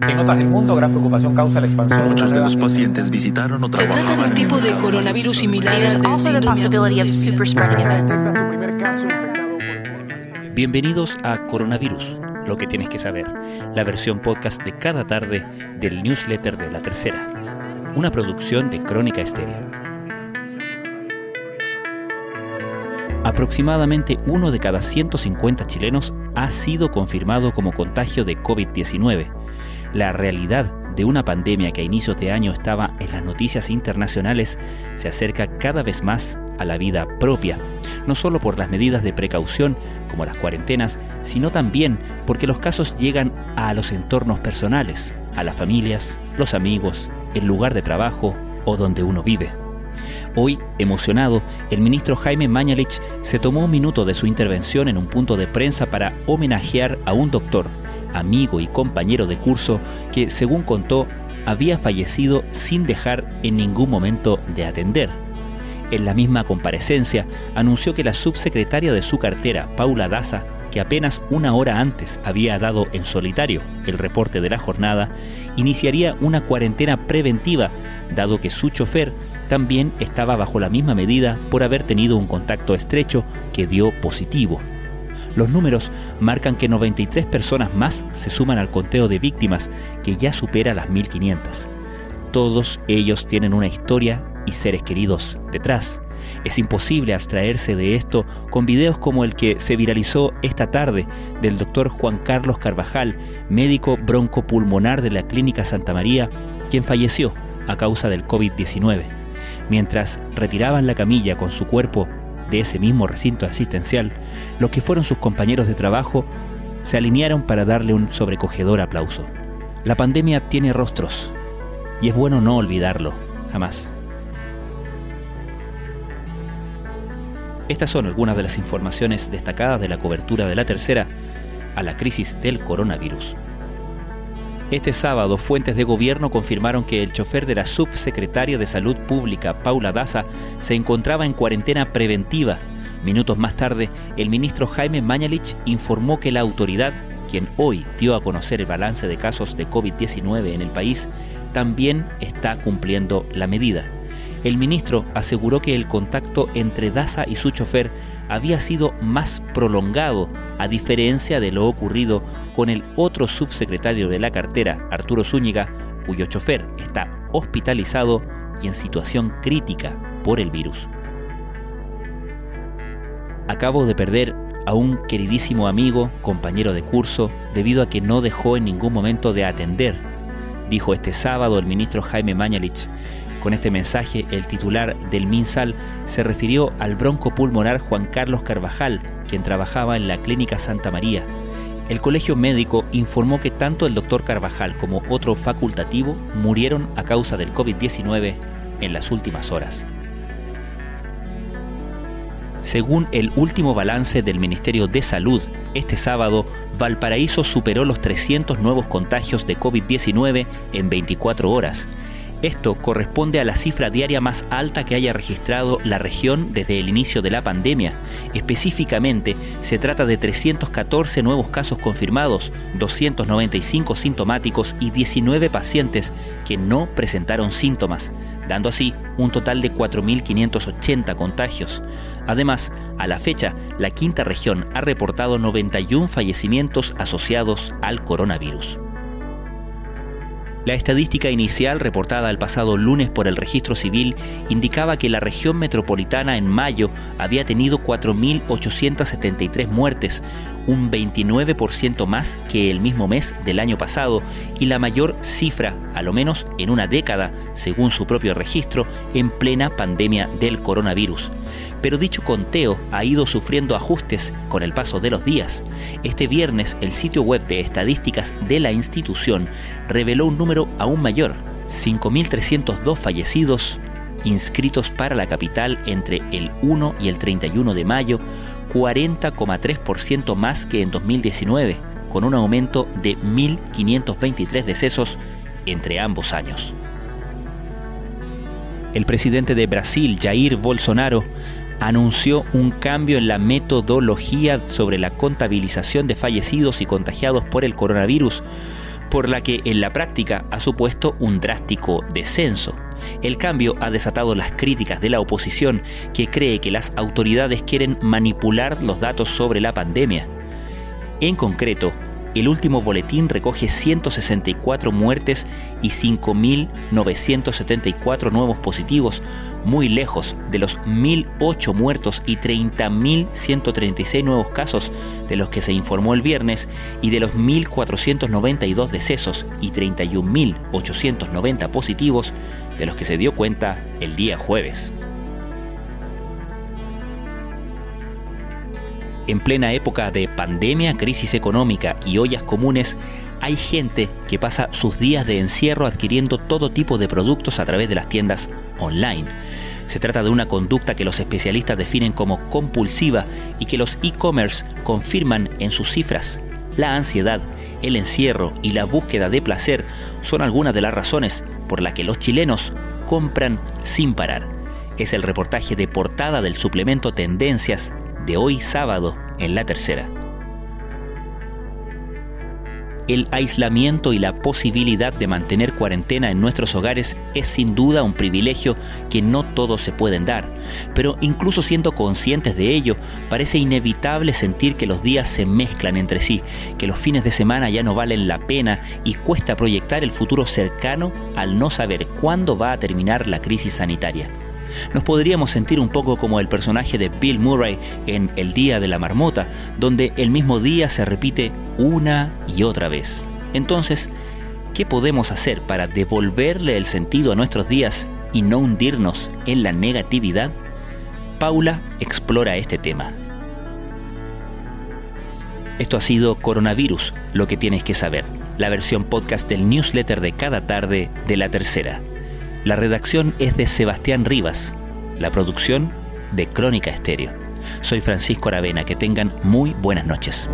En otras del mundo, gran preocupación causa la expansión Muchos de los pacientes visitaron o Se trata de trabajaban un tipo de coronavirus similar al coronavirus. Bienvenidos a Coronavirus, lo que tienes que saber, la versión podcast de cada tarde del newsletter de La Tercera, una producción de Crónica Estéreo. Aproximadamente uno de cada 150 chilenos ha sido confirmado como contagio de COVID-19. La realidad de una pandemia que a inicios de año estaba en las noticias internacionales se acerca cada vez más a la vida propia, no solo por las medidas de precaución como las cuarentenas, sino también porque los casos llegan a los entornos personales, a las familias, los amigos, el lugar de trabajo o donde uno vive. Hoy, emocionado, el ministro Jaime Mañalich se tomó un minuto de su intervención en un punto de prensa para homenajear a un doctor, amigo y compañero de curso que, según contó, había fallecido sin dejar en ningún momento de atender. En la misma comparecencia, anunció que la subsecretaria de su cartera, Paula Daza, que apenas una hora antes había dado en solitario el reporte de la jornada, iniciaría una cuarentena preventiva, dado que su chofer también estaba bajo la misma medida por haber tenido un contacto estrecho que dio positivo. Los números marcan que 93 personas más se suman al conteo de víctimas, que ya supera las 1500. Todos ellos tienen una historia y seres queridos detrás. Es imposible abstraerse de esto con videos como el que se viralizó esta tarde del doctor Juan Carlos Carvajal, médico broncopulmonar de la Clínica Santa María, quien falleció a causa del COVID-19. Mientras retiraban la camilla con su cuerpo de ese mismo recinto asistencial, los que fueron sus compañeros de trabajo se alinearon para darle un sobrecogedor aplauso. La pandemia tiene rostros y es bueno no olvidarlo, jamás. Estas son algunas de las informaciones destacadas de la cobertura de la tercera a la crisis del coronavirus. Este sábado, fuentes de gobierno confirmaron que el chofer de la subsecretaria de Salud Pública, Paula Daza, se encontraba en cuarentena preventiva. Minutos más tarde, el ministro Jaime Mañalich informó que la autoridad, quien hoy dio a conocer el balance de casos de COVID-19 en el país, también está cumpliendo la medida. El ministro aseguró que el contacto entre Daza y su chofer había sido más prolongado, a diferencia de lo ocurrido con el otro subsecretario de la cartera, Arturo Zúñiga, cuyo chofer está hospitalizado y en situación crítica por el virus. Acabo de perder a un queridísimo amigo, compañero de curso, debido a que no dejó en ningún momento de atender, dijo este sábado el ministro Jaime Mañalich. Con este mensaje, el titular del MinSal se refirió al broncopulmonar Juan Carlos Carvajal, quien trabajaba en la Clínica Santa María. El colegio médico informó que tanto el doctor Carvajal como otro facultativo murieron a causa del COVID-19 en las últimas horas. Según el último balance del Ministerio de Salud, este sábado, Valparaíso superó los 300 nuevos contagios de COVID-19 en 24 horas. Esto corresponde a la cifra diaria más alta que haya registrado la región desde el inicio de la pandemia. Específicamente, se trata de 314 nuevos casos confirmados, 295 sintomáticos y 19 pacientes que no presentaron síntomas, dando así un total de 4.580 contagios. Además, a la fecha, la quinta región ha reportado 91 fallecimientos asociados al coronavirus. La estadística inicial reportada el pasado lunes por el registro civil indicaba que la región metropolitana en mayo había tenido 4.873 muertes, un 29% más que el mismo mes del año pasado y la mayor cifra, a lo menos en una década, según su propio registro, en plena pandemia del coronavirus pero dicho conteo ha ido sufriendo ajustes con el paso de los días. Este viernes el sitio web de estadísticas de la institución reveló un número aún mayor, 5.302 fallecidos inscritos para la capital entre el 1 y el 31 de mayo, 40,3% más que en 2019, con un aumento de 1.523 decesos entre ambos años. El presidente de Brasil, Jair Bolsonaro, anunció un cambio en la metodología sobre la contabilización de fallecidos y contagiados por el coronavirus. por la que en la práctica ha supuesto un drástico descenso. El cambio ha desatado las críticas de la oposición que cree que las autoridades quieren manipular los datos sobre la pandemia. En concreto, el último boletín recoge 164 muertes y 5.974 nuevos positivos, muy lejos de los 1.008 muertos y 30.136 nuevos casos de los que se informó el viernes y de los 1.492 decesos y 31.890 positivos de los que se dio cuenta el día jueves. En plena época de pandemia, crisis económica y ollas comunes, hay gente que pasa sus días de encierro adquiriendo todo tipo de productos a través de las tiendas online. Se trata de una conducta que los especialistas definen como compulsiva y que los e-commerce confirman en sus cifras. La ansiedad, el encierro y la búsqueda de placer son algunas de las razones por las que los chilenos compran sin parar. Es el reportaje de portada del suplemento Tendencias de hoy sábado en la tercera. El aislamiento y la posibilidad de mantener cuarentena en nuestros hogares es sin duda un privilegio que no todos se pueden dar, pero incluso siendo conscientes de ello, parece inevitable sentir que los días se mezclan entre sí, que los fines de semana ya no valen la pena y cuesta proyectar el futuro cercano al no saber cuándo va a terminar la crisis sanitaria nos podríamos sentir un poco como el personaje de Bill Murray en El Día de la Marmota, donde el mismo día se repite una y otra vez. Entonces, ¿qué podemos hacer para devolverle el sentido a nuestros días y no hundirnos en la negatividad? Paula explora este tema. Esto ha sido Coronavirus, lo que tienes que saber, la versión podcast del newsletter de cada tarde de la tercera. La redacción es de Sebastián Rivas, la producción de Crónica Estéreo. Soy Francisco Aravena, que tengan muy buenas noches.